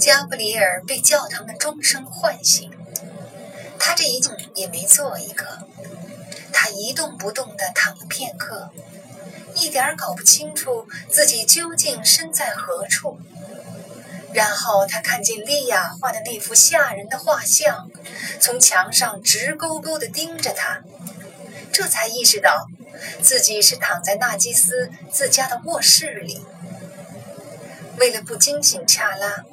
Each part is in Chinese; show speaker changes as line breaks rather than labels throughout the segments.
加布里尔被教堂的钟声唤醒，他这一动也没做一个，他一动不动地躺了片刻，一点儿搞不清楚自己究竟身在何处。然后他看见莉亚画的那幅吓人的画像，从墙上直勾勾地盯着他，这才意识到自己是躺在纳基斯自家的卧室里。为了不惊醒恰拉，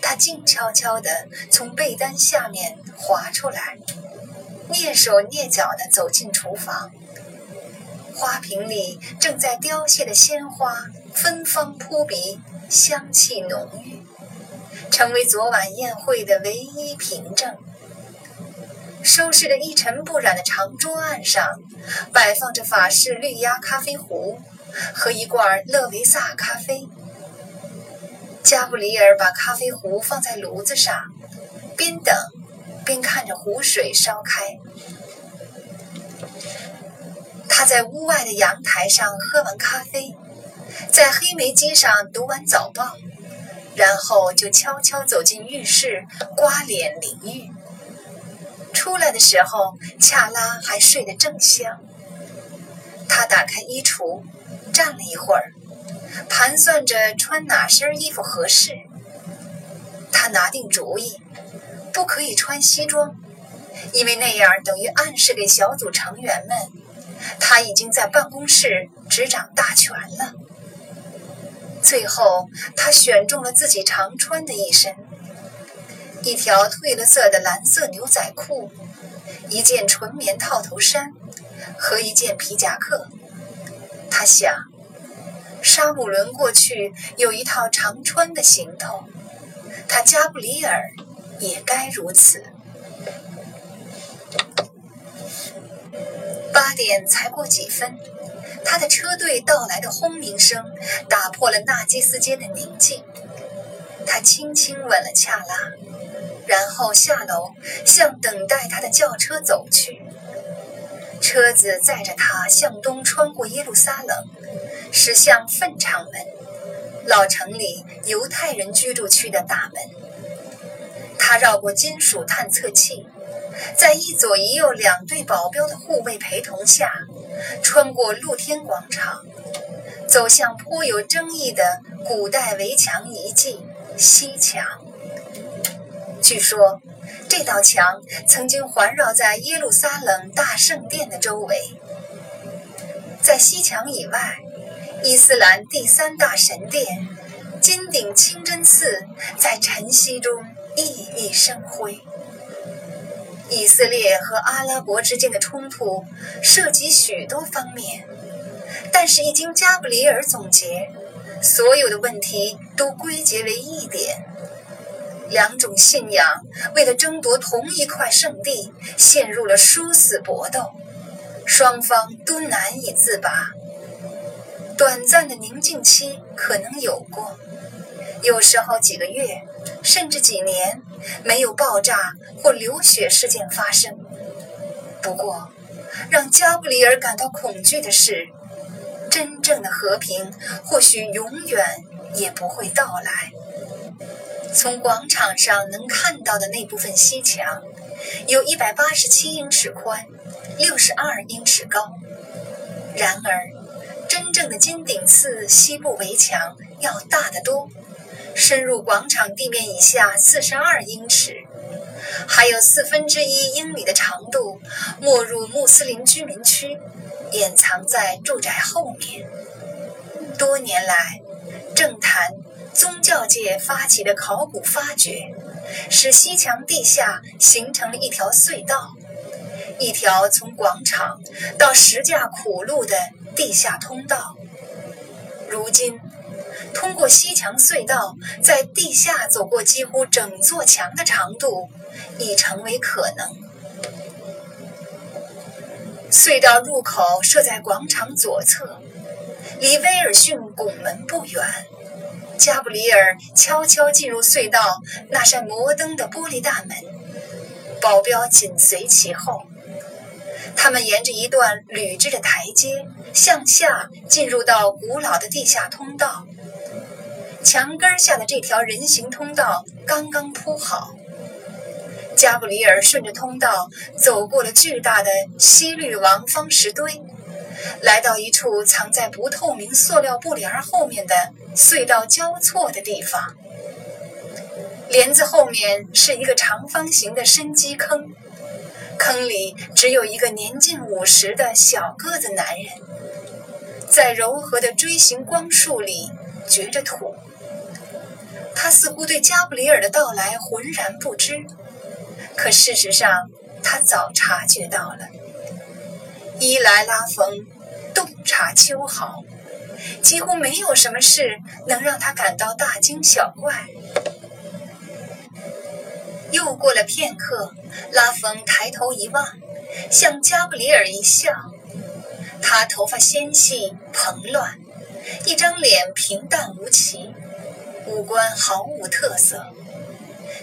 他静悄悄地从被单下面滑出来，蹑手蹑脚地走进厨房。花瓶里正在凋谢的鲜花芬芳扑鼻，香气浓郁。成为昨晚宴会的唯一凭证。收拾得一尘不染的长桌案上，摆放着法式绿压咖啡壶和一罐勒维萨咖啡。加布里尔把咖啡壶放在炉子上，边等边看着湖水烧开。他在屋外的阳台上喝完咖啡，在黑莓机上读完早报。然后就悄悄走进浴室，刮脸淋浴。出来的时候，恰拉还睡得正香。他打开衣橱，站了一会儿，盘算着穿哪身衣服合适。他拿定主意，不可以穿西装，因为那样等于暗示给小组成员们，他已经在办公室执掌大权了。最后，他选中了自己常穿的一身：一条褪了色的蓝色牛仔裤，一件纯棉套头衫和一件皮夹克。他想，沙姆伦过去有一套常穿的行头，他加布里尔也该如此。八点才过几分。他的车队到来的轰鸣声打破了纳基斯街的宁静。他轻轻吻了恰拉，然后下楼向等待他的轿车走去。车子载着他向东穿过耶路撒冷，驶向粪场门，老城里犹太人居住区的大门。他绕过金属探测器。在一左一右两队保镖的护卫陪同下，穿过露天广场，走向颇有争议的古代围墙遗迹西墙。据说，这道墙曾经环绕在耶路撒冷大圣殿的周围。在西墙以外，伊斯兰第三大神殿——金顶清真寺，在晨曦中熠熠生辉。以色列和阿拉伯之间的冲突涉及许多方面，但是，一经加布里尔总结，所有的问题都归结为一点：两种信仰为了争夺同一块圣地，陷入了殊死搏斗，双方都难以自拔。短暂的宁静期可能有过，有时候几个月。甚至几年没有爆炸或流血事件发生。不过，让加布里尔感到恐惧的是，真正的和平或许永远也不会到来。从广场上能看到的那部分西墙，有一百八十七英尺宽，六十二英尺高。然而，真正的金顶寺西部围墙要大得多。深入广场地面以下四十二英尺，还有四分之一英里的长度，没入穆斯林居民区，掩藏在住宅后面。多年来，政坛、宗教界发起的考古发掘，使西墙地下形成了一条隧道，一条从广场到石架苦路的地下通道。如今。通过西墙隧道，在地下走过几乎整座墙的长度，已成为可能。隧道入口设在广场左侧，离威尔逊拱门不远。加布里尔悄悄进入隧道那扇摩登的玻璃大门，保镖紧随其后。他们沿着一段铝制的台阶向下进入到古老的地下通道。墙根下的这条人行通道刚刚铺好。加布里尔顺着通道走过了巨大的西绿王方石堆，来到一处藏在不透明塑料布帘后面的隧道交错的地方。帘子后面是一个长方形的深基坑，坑里只有一个年近五十的小个子男人，在柔和的锥形光束里掘着土。他似乎对加布里尔的到来浑然不知。可事实上，他早察觉到了。伊莱拉冯洞察秋毫，几乎没有什么事能让他感到大惊小怪。又过了片刻，拉冯抬头一望，向加布里尔一笑。他头发纤细蓬乱，一张脸平淡无奇，五官毫无特色。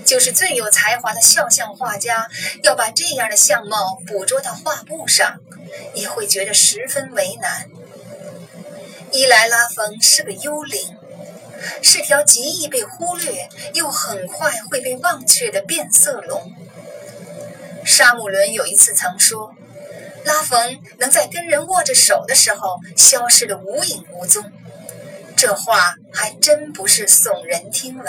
就是最有才华的肖像画家，要把这样的相貌捕捉到画布上，也会觉得十分为难。伊莱拉冯是个幽灵，是条极易被忽略又很快会被忘却的变色龙。沙姆伦有一次曾说，拉冯能在跟人握着手的时候消失得无影无踪，这话还真不是耸人听闻。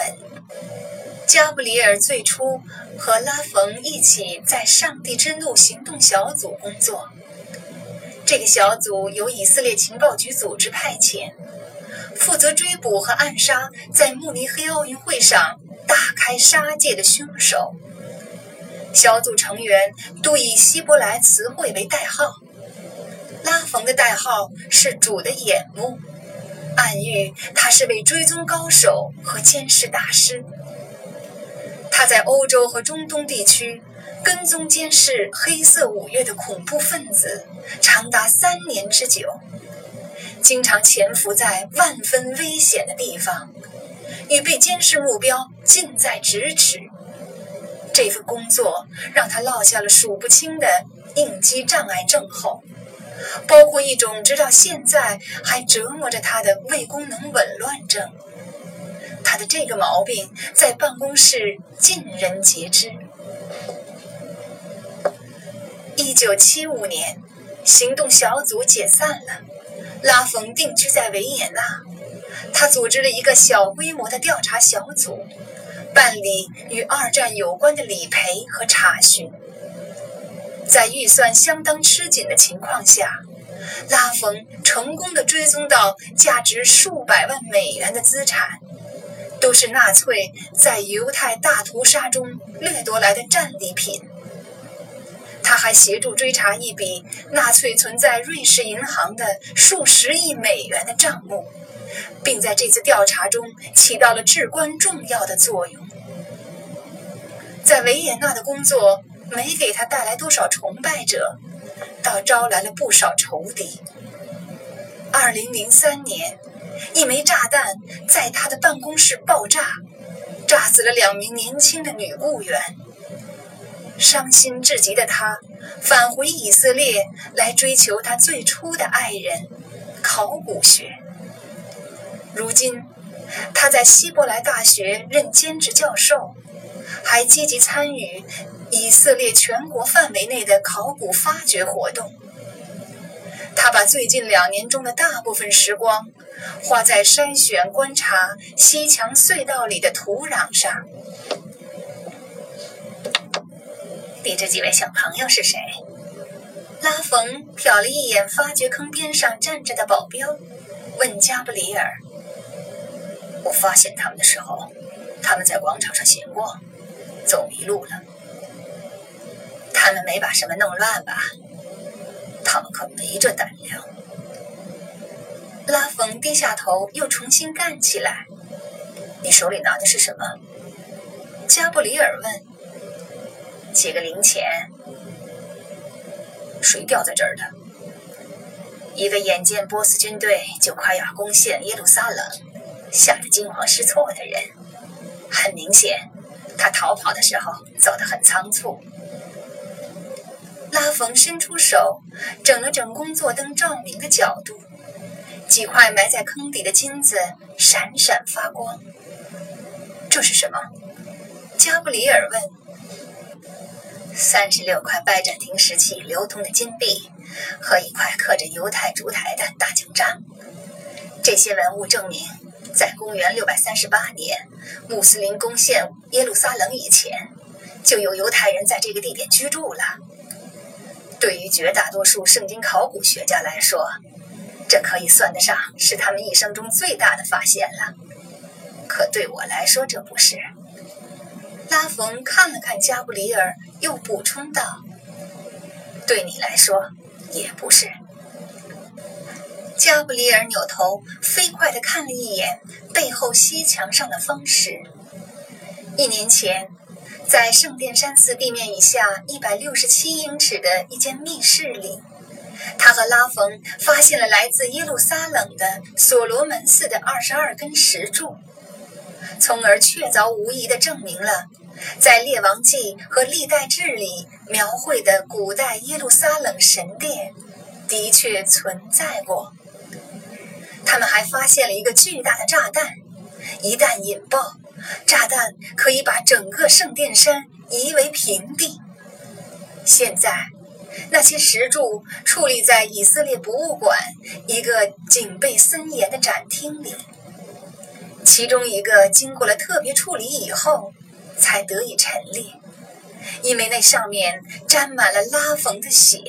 加布里尔最初和拉冯一起在上帝之怒行动小组工作。这个小组由以色列情报局组织派遣，负责追捕和暗杀在慕尼黑奥运会上大开杀戒的凶手。小组成员都以希伯来词汇为代号。拉冯的代号是“主的眼目”，暗喻他是位追踪高手和监视大师。他在欧洲和中东地区跟踪监视黑色五月的恐怖分子长达三年之久，经常潜伏在万分危险的地方，与被监视目标近在咫尺。这份工作让他落下了数不清的应激障碍症候，包括一种直到现在还折磨着他的胃功能紊乱症。他的这个毛病在办公室尽人皆知。一九七五年，行动小组解散了，拉冯定居在维也纳。他组织了一个小规模的调查小组，办理与二战有关的理赔和查询。在预算相当吃紧的情况下，拉冯成功的追踪到价值数百万美元的资产。都是纳粹在犹太大屠杀中掠夺来的战利品。他还协助追查一笔纳粹存在瑞士银行的数十亿美元的账目，并在这次调查中起到了至关重要的作用。在维也纳的工作没给他带来多少崇拜者，倒招来了不少仇敌。二零零三年。一枚炸弹在他的办公室爆炸，炸死了两名年轻的女雇员。伤心至极的他返回以色列来追求他最初的爱人——考古学。如今，他在希伯来大学任兼职教授，还积极参与以色列全国范围内的考古发掘活动。他把最近两年中的大部分时光花在筛选、观察西墙隧道里的土壤上。你这几位小朋友是谁？拉冯瞟了一眼发掘坑边上站着的保镖，问加布里尔：“我发现他们的时候，他们在广场上闲逛，走迷路了。他们没把什么弄乱吧？”他们可没这胆量。拉冯低下头，又重新干起来。你手里拿的是什么？加布里尔问。几个零钱。谁掉在这儿的？一个眼见波斯军队就快要攻陷耶路撒冷，吓得惊慌失措的人。很明显，他逃跑的时候走得很仓促。拉冯伸出手，整了整工作灯照明的角度，几块埋在坑底的金子闪闪发光。这是什么？加布里尔问。三十六块拜占庭时期流通的金币和一块刻着犹太烛台的大奖章。这些文物证明，在公元六百三十八年，穆斯林攻陷耶路撒冷以前，就有犹太人在这个地点居住了。对于绝大多数圣经考古学家来说，这可以算得上是他们一生中最大的发现了。可对我来说，这不是。拉冯看了看加布里尔，又补充道：“对你来说，也不是。”加布里尔扭头，飞快地看了一眼背后西墙上的方石。一年前。在圣殿山寺地面以下一百六十七英尺的一间密室里，他和拉冯发现了来自耶路撒冷的所罗门寺的二十二根石柱，从而确凿无疑地证明了，在《列王记》和《历代志》里描绘的古代耶路撒冷神殿的确存在过。他们还发现了一个巨大的炸弹，一旦引爆。炸弹可以把整个圣殿山夷为平地。现在，那些石柱矗立在以色列博物馆一个警备森严的展厅里，其中一个经过了特别处理以后才得以陈列，因为那上面沾满了拉缝的血。